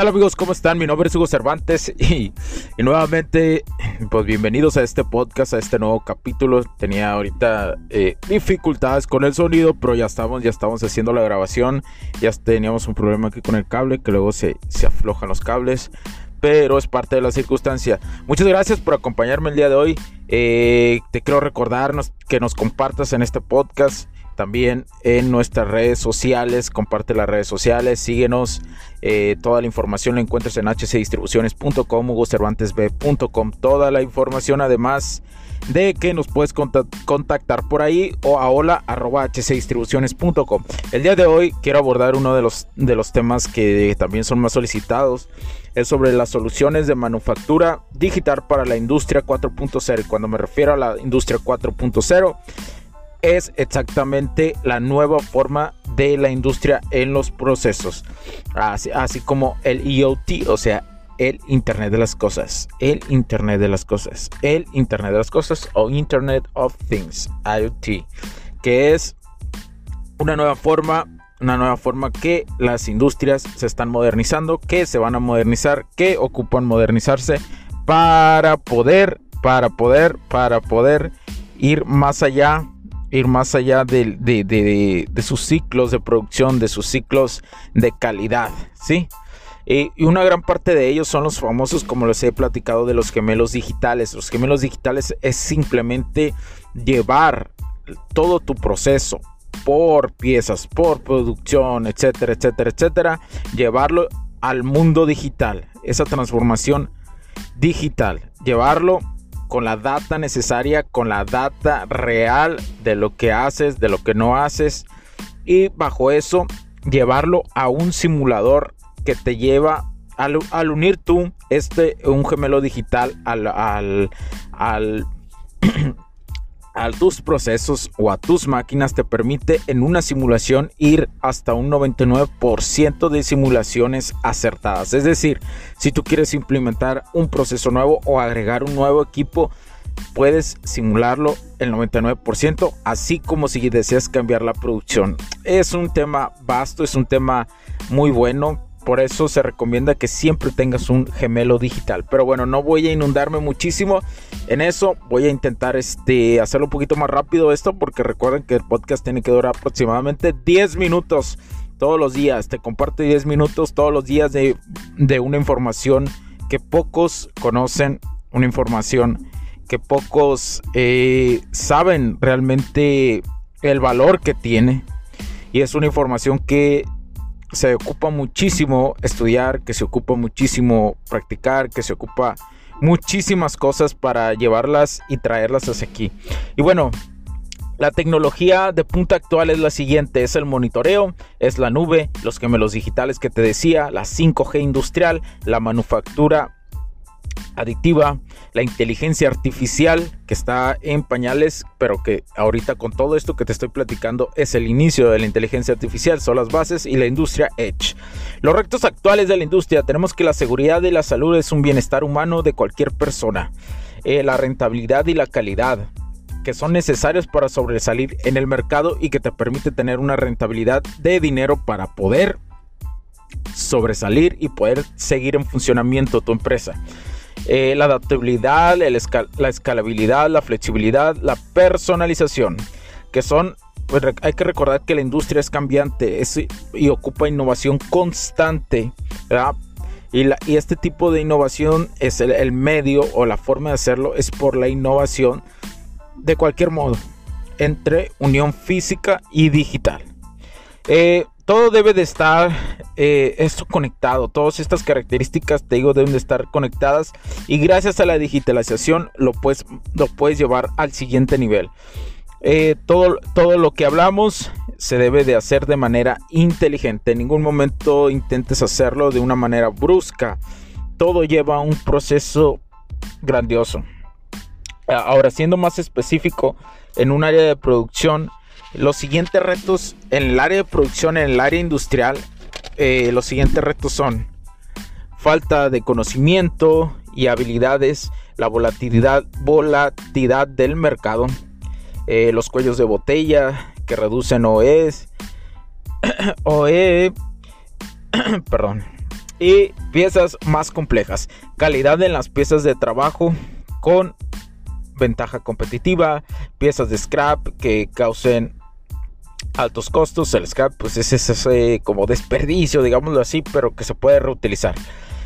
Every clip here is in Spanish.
Tal amigos? ¿Cómo están? Mi nombre es Hugo Cervantes y, nuevamente, pues bienvenidos a este podcast, a este nuevo capítulo. Tenía ahorita eh, dificultades con el sonido, pero ya estamos, ya estamos haciendo la grabación. Ya teníamos un problema aquí con el cable, que luego se, se aflojan los cables, pero es parte de la circunstancia. Muchas gracias por acompañarme el día de hoy. Eh, te quiero recordarnos que nos compartas en este podcast también en nuestras redes sociales. Comparte las redes sociales, síguenos. Eh, toda la información la encuentras en hcdistribuciones.com, hugocervantesb.com. Toda la información, además de que nos puedes contactar por ahí o a hola. El día de hoy quiero abordar uno de los, de los temas que también son más solicitados. Es sobre las soluciones de manufactura digital para la industria 4.0. Cuando me refiero a la industria 4.0 es exactamente la nueva forma de la industria en los procesos, así, como el IoT, o sea, el Internet de las Cosas, el Internet de las Cosas, el Internet de las Cosas o Internet of Things, IoT, que es una nueva forma, una nueva forma que las industrias se están modernizando, que se van a modernizar, que ocupan modernizarse para poder, para poder, para poder ir más allá ir más allá de, sus ciclos de producción, de sus ciclos de calidad, ¿sí? Y, una gran parte de ellos son los famosos, como les he platicado, de los gemelos digitales. Los gemelos digitales es simplemente llevar todo tu proceso por piezas, por producción, etcétera, etcétera, etcétera, llevarlo al mundo digital, esa transformación digital, llevarlo con la data necesaria, con la data real de lo que haces, de lo que no haces y bajo eso llevarlo a un simulador que te lleva al, unir tú este un gemelo digital al, al, al a tus procesos o a tus máquinas te permite en una simulación ir hasta un 99% de simulaciones acertadas. Es decir, si tú quieres implementar un proceso nuevo o agregar un nuevo equipo, puedes simularlo el 99%, así como si deseas cambiar la producción. Es un tema vasto, es un tema muy bueno por eso se recomienda que siempre tengas un gemelo digital. Pero bueno, no voy a inundarme muchísimo en eso. Voy a intentar este, hacerlo un poquito más rápido esto porque recuerden que el podcast tiene que durar aproximadamente 10 minutos todos los días. Te comparto 10 minutos todos los días de, una información que pocos conocen, una información que pocos eh, saben realmente el valor que tiene. Y es una información que se ocupa muchísimo estudiar, que se ocupa muchísimo practicar, que se ocupa muchísimas cosas para llevarlas y traerlas hacia aquí. Y bueno, la tecnología de punta actual es la siguiente, es el monitoreo, es la nube, los gemelos digitales que te decía, la 5G industrial, la manufactura adictiva, la inteligencia artificial que está en pañales, pero que ahorita con todo esto que te estoy platicando es el inicio de la inteligencia artificial, son las bases y la industria Edge. Los retos actuales de la industria, tenemos que la seguridad y la salud es un bienestar humano de cualquier persona. Eh, la rentabilidad y la calidad, que son necesarios para sobresalir en el mercado y que te permite tener una rentabilidad de dinero para poder sobresalir y poder seguir en funcionamiento tu empresa. Eh, la adaptabilidad, la escalabilidad, la flexibilidad, la personalización, que son, pues, hay que recordar que la industria es cambiante y ocupa innovación constante, Y, y, este tipo de innovación es el, medio o la forma de hacerlo es por la innovación de cualquier modo entre unión física y digital. Eh, todo debe de estar eh, esto conectado. Todas estas características, te digo, deben de estar conectadas. Y gracias a la digitalización lo puedes, lo puedes llevar al siguiente nivel. Eh, todo, todo lo que hablamos se debe de hacer de manera inteligente. En ningún momento intentes hacerlo de una manera brusca. Todo lleva un proceso grandioso. Ahora, siendo más específico, en un área de producción, los siguientes retos en el área de producción, en el área industrial, eh, los siguientes retos son falta de conocimiento y habilidades, la volatilidad, volatilidad del mercado, eh, los cuellos de botella que reducen OEs, OE, perdón, y piezas más complejas, calidad en las piezas de trabajo con ventaja competitiva, piezas de scrap que causen altos costos, el scrap pues es ese como desperdicio, digámoslo así, pero que se puede reutilizar.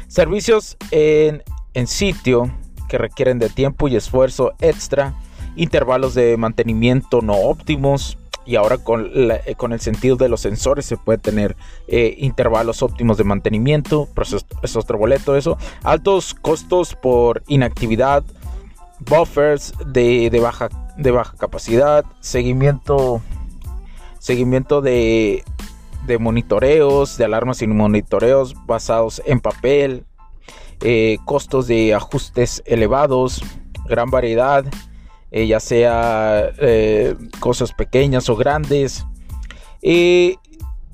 Servicios en, en sitio que requieren de tiempo y esfuerzo extra, intervalos de mantenimiento no óptimos, y ahora con, con, el sentido de los sensores se puede tener eh, intervalos óptimos de mantenimiento, pero eso, es otro boleto eso, altos costos por inactividad, buffers de, baja, de baja capacidad, seguimiento, seguimiento de, monitoreos, de alarmas y monitoreos basados en papel, eh, costos de ajustes elevados, gran variedad, eh, ya sea eh, cosas pequeñas o grandes. Y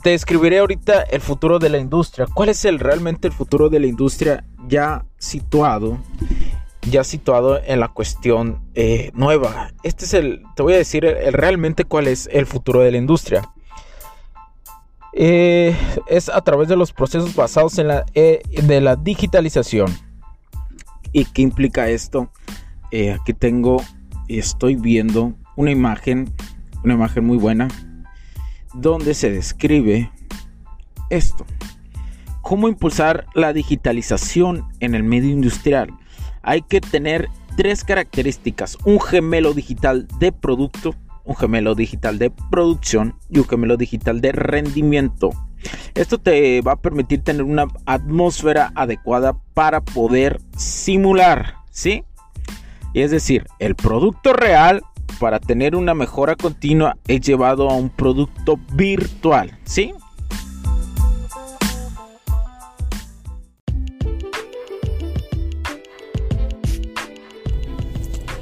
te describiré ahorita el futuro de la industria. ¿Cuál es realmente el futuro de la industria ya situado ya situado en la cuestión eh, nueva. Este es el, te voy a decir realmente cuál es el futuro de la industria. Eh, es a través de los procesos basados en la, eh, de la digitalización. ¿Y qué implica esto? aquí tengo, estoy viendo una imagen, una imagen muy buena, donde se describe esto. Cómo impulsar la digitalización en el medio industrial hay que tener tres características. Un gemelo digital de producto, un gemelo digital de producción y un gemelo digital de rendimiento. Esto te va a permitir tener una atmósfera adecuada para poder simular, ¿sí? Es decir, el producto real para tener una mejora continua es llevado a un producto virtual, ¿sí?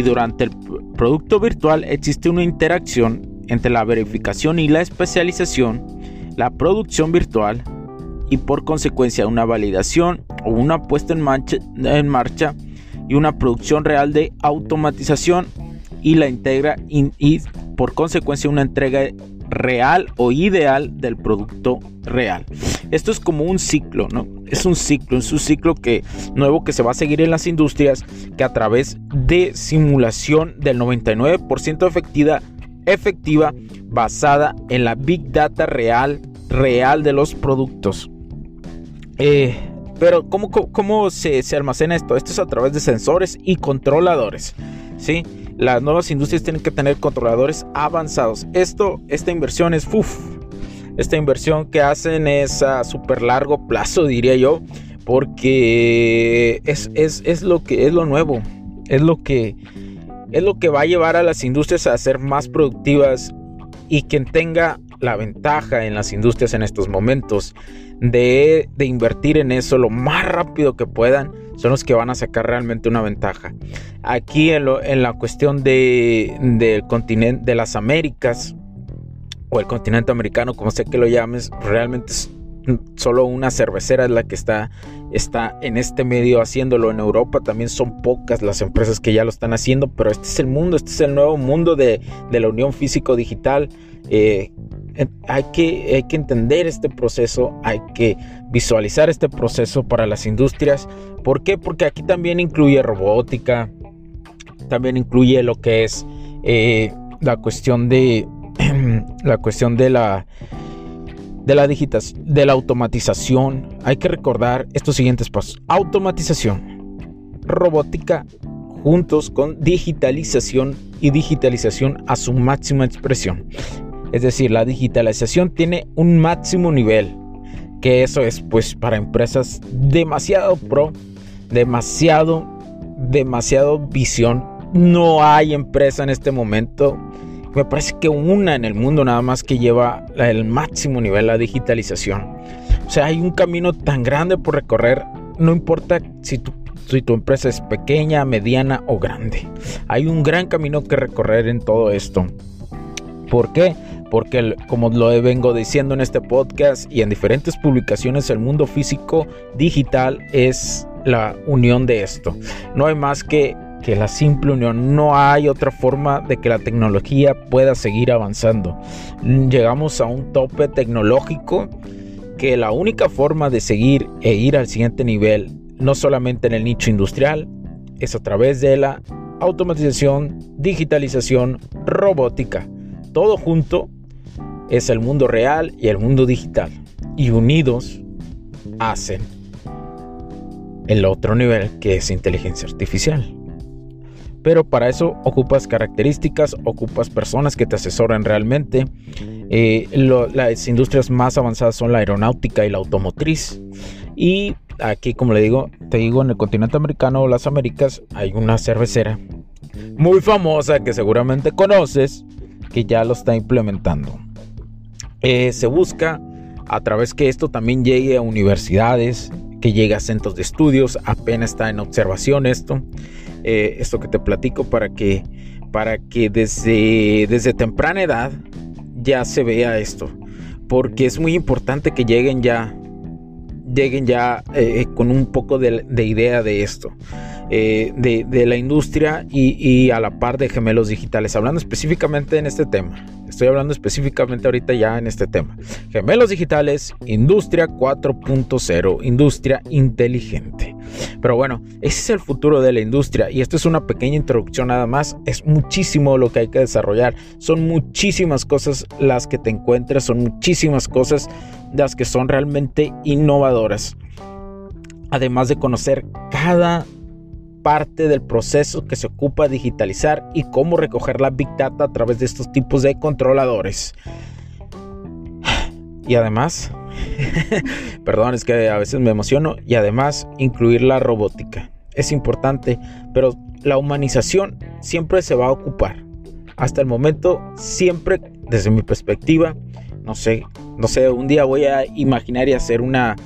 Y durante el producto virtual existe una interacción entre la verificación y la especialización, la producción virtual y por consecuencia una validación o una puesta en marcha, y una producción real de automatización y la integra y por consecuencia una entrega real o ideal del producto real. Esto es como un ciclo, ¿no? Es un ciclo, es un ciclo que nuevo que se va a seguir en las industrias que a través de simulación del 99% efectiva, efectiva basada en la big data real, real de los productos. Eh, pero ¿cómo, cómo se, se, almacena esto? Esto es a través de sensores y controladores. ¿sí? Las nuevas industrias tienen que tener controladores avanzados. Esto, esta inversión es, uf, esta inversión que hacen es a súper largo plazo, diría yo, porque es, es, lo que es lo nuevo, es lo que es lo que va a llevar a las industrias a ser más productivas y quien tenga la ventaja en las industrias en estos momentos de, invertir en eso lo más rápido que puedan son los que van a sacar realmente una ventaja. Aquí en, la cuestión de, del continente de las Américas o el continente americano, como sea que lo llames, realmente solo una cervecera es la que está, está en este medio haciéndolo. En Europa también son pocas las empresas que ya lo están haciendo, pero este es el mundo, este es el nuevo mundo de, la unión físico-digital. Eh, hay, que, hay que entender este proceso, hay que visualizar este proceso para las industrias. ¿Por qué? Porque aquí también incluye robótica, también incluye lo que es eh, la cuestión de la cuestión de la de la de la automatización. Hay que recordar estos siguientes pasos: automatización, robótica, juntos con digitalización y digitalización a su máxima expresión. Es decir, la digitalización tiene un máximo nivel, que eso es pues para empresas demasiado pro, demasiado, demasiado visión. No hay empresa en este momento, me parece que una en el mundo nada más que lleva el máximo nivel la digitalización. O sea, hay un camino tan grande por recorrer, no importa si tu, tu empresa es pequeña, mediana o grande. Hay un gran camino que recorrer en todo esto. ¿Por qué? porque como lo vengo diciendo en este podcast y en diferentes publicaciones, el mundo físico digital es la unión de esto. No hay más que, que la simple unión, no hay otra forma de que la tecnología pueda seguir avanzando. Llegamos a un tope tecnológico que la única forma de seguir e ir al siguiente nivel, no solamente en el nicho industrial, es a través de la automatización, digitalización, robótica. Todo junto es el mundo real y el mundo digital. Y unidos hacen el otro nivel que es inteligencia artificial. Pero para eso ocupas características, ocupas personas que te asesoran realmente. Eh, las industrias más avanzadas son la aeronáutica y la automotriz. Y aquí, como le digo, te digo, en el continente americano las Américas hay una cervecera muy famosa que seguramente conoces que ya lo está implementando. Eh, se busca a través que esto también llegue a universidades, que llegue a centros de estudios, apenas está en observación esto, eh, esto que te platico para que, para que desde, desde temprana edad ya se vea esto, porque es muy importante que lleguen ya, lleguen ya eh, con un poco de, idea de esto. De, la industria y, y, a la par de gemelos digitales, hablando específicamente en este tema. Estoy hablando específicamente ahorita ya en este tema. Gemelos digitales, industria 4.0, industria inteligente. Pero bueno, ese es el futuro de la industria y esto es una pequeña introducción nada más. Es muchísimo lo que hay que desarrollar. Son muchísimas cosas las que te encuentras, son muchísimas cosas las que son realmente innovadoras. Además de conocer cada parte del proceso que se ocupa digitalizar y cómo recoger la Big Data a través de estos tipos de controladores. Y además, perdón, es que a veces me emociono, y además incluir la robótica. Es importante, pero la humanización siempre se va a ocupar. Hasta el momento, siempre, desde mi perspectiva, no sé, no sé, un día voy a imaginar y hacer una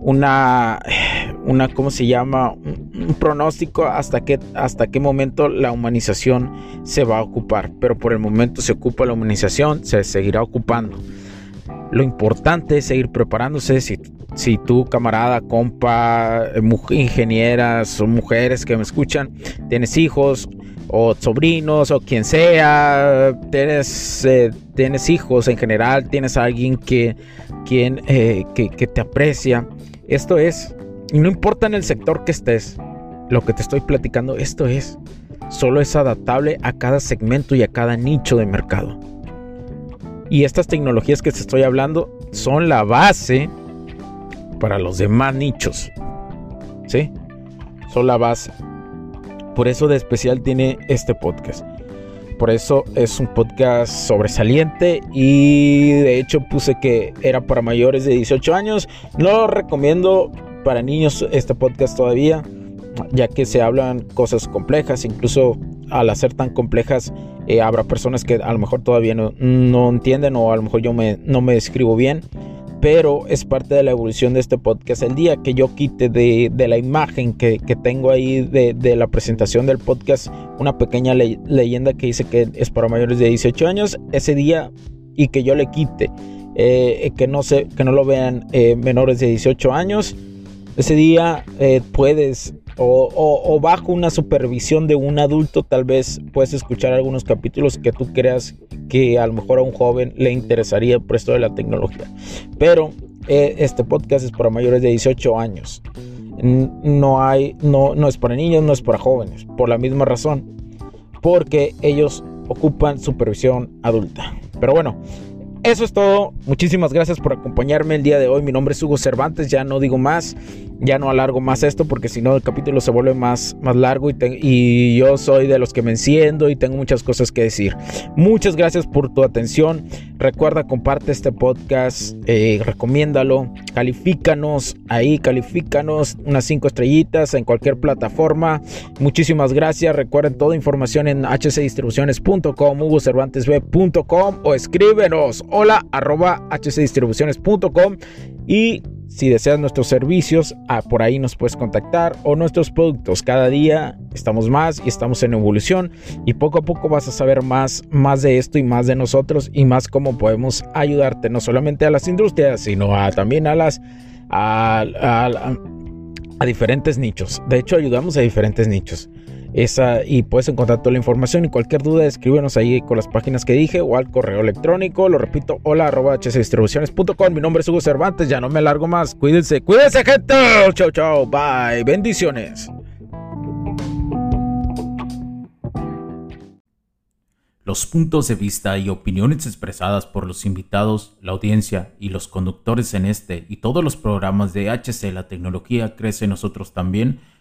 una, una ¿cómo se llama? Un, pronóstico hasta qué, hasta qué momento la humanización se va a ocupar. Pero por el momento se ocupa la humanización, se seguirá ocupando. Lo importante es seguir preparándose. Si, si tú, camarada, compa, ingenieras o mujeres que me escuchan, tienes hijos o sobrinos o quien sea, tienes, eh, tienes hijos en general, tienes alguien que, quien, eh, que te aprecia esto es, y no importa en el sector que estés, lo que te estoy platicando, esto es, solo es adaptable a cada segmento y a cada nicho de mercado. Y estas tecnologías que te estoy hablando son la base para los demás nichos. ¿Sí? Son la base. Por eso de especial tiene este podcast. Por eso es un podcast sobresaliente y de hecho puse que era para mayores de 18 años. No lo recomiendo para niños este podcast todavía, ya que se hablan cosas complejas, incluso al hacer tan complejas eh, habrá personas que a lo mejor todavía no, no, entienden o a lo mejor yo me, no me describo bien pero es parte de la evolución de este podcast. El día que yo quite de, la imagen que, tengo ahí de, la presentación del podcast una pequeña leyenda que dice que es para mayores de 18 años, ese día y que yo le quite eh, que, no se, que no lo vean eh, menores de 18 años. Ese día puedes o, bajo una supervisión de un adulto tal vez puedes escuchar algunos capítulos que tú creas que a lo mejor a un joven le interesaría por esto de la tecnología. Pero este podcast es para mayores de 18 años. No hay, no, no es para niños, no es para jóvenes, por la misma razón, porque ellos ocupan supervisión adulta. Pero bueno, eso es todo. Muchísimas gracias por acompañarme el día de hoy. Mi nombre es Hugo Cervantes. Ya no digo más ya no alargo más esto porque si no el capítulo se vuelve más, más largo y, y, yo soy de los que me enciendo y tengo muchas cosas que decir. Muchas gracias por tu atención. Recuerda, comparte este podcast, eh, recomiéndalo, califícanos ahí, califícanos unas cinco estrellitas en cualquier plataforma. Muchísimas gracias. Recuerden toda información en hcdistribuciones.com, hugocervantesb.com o escríbenos hola arroba hcdistribuciones.com y si deseas nuestros servicios, ah, por ahí nos puedes contactar o nuestros productos. Cada día estamos más y estamos en evolución y poco a poco vas a saber más, más de esto y más de nosotros y más cómo podemos ayudarte no solamente a las industrias, sino a, también a las a, a diferentes nichos. De hecho, ayudamos a diferentes nichos. Esa, y puedes encontrar toda la información y cualquier duda escríbenos ahí con las páginas que dije o al correo electrónico. Lo repito, hola arroba hcdistribuciones.com. Mi nombre es Hugo Cervantes, ya no me alargo más. Cuídense, cuídense gente. Chao, chao, bye. Bendiciones. Los puntos de vista y opiniones expresadas por los invitados, la audiencia y los conductores en este y todos los programas de HC La Tecnología Crece Nosotros también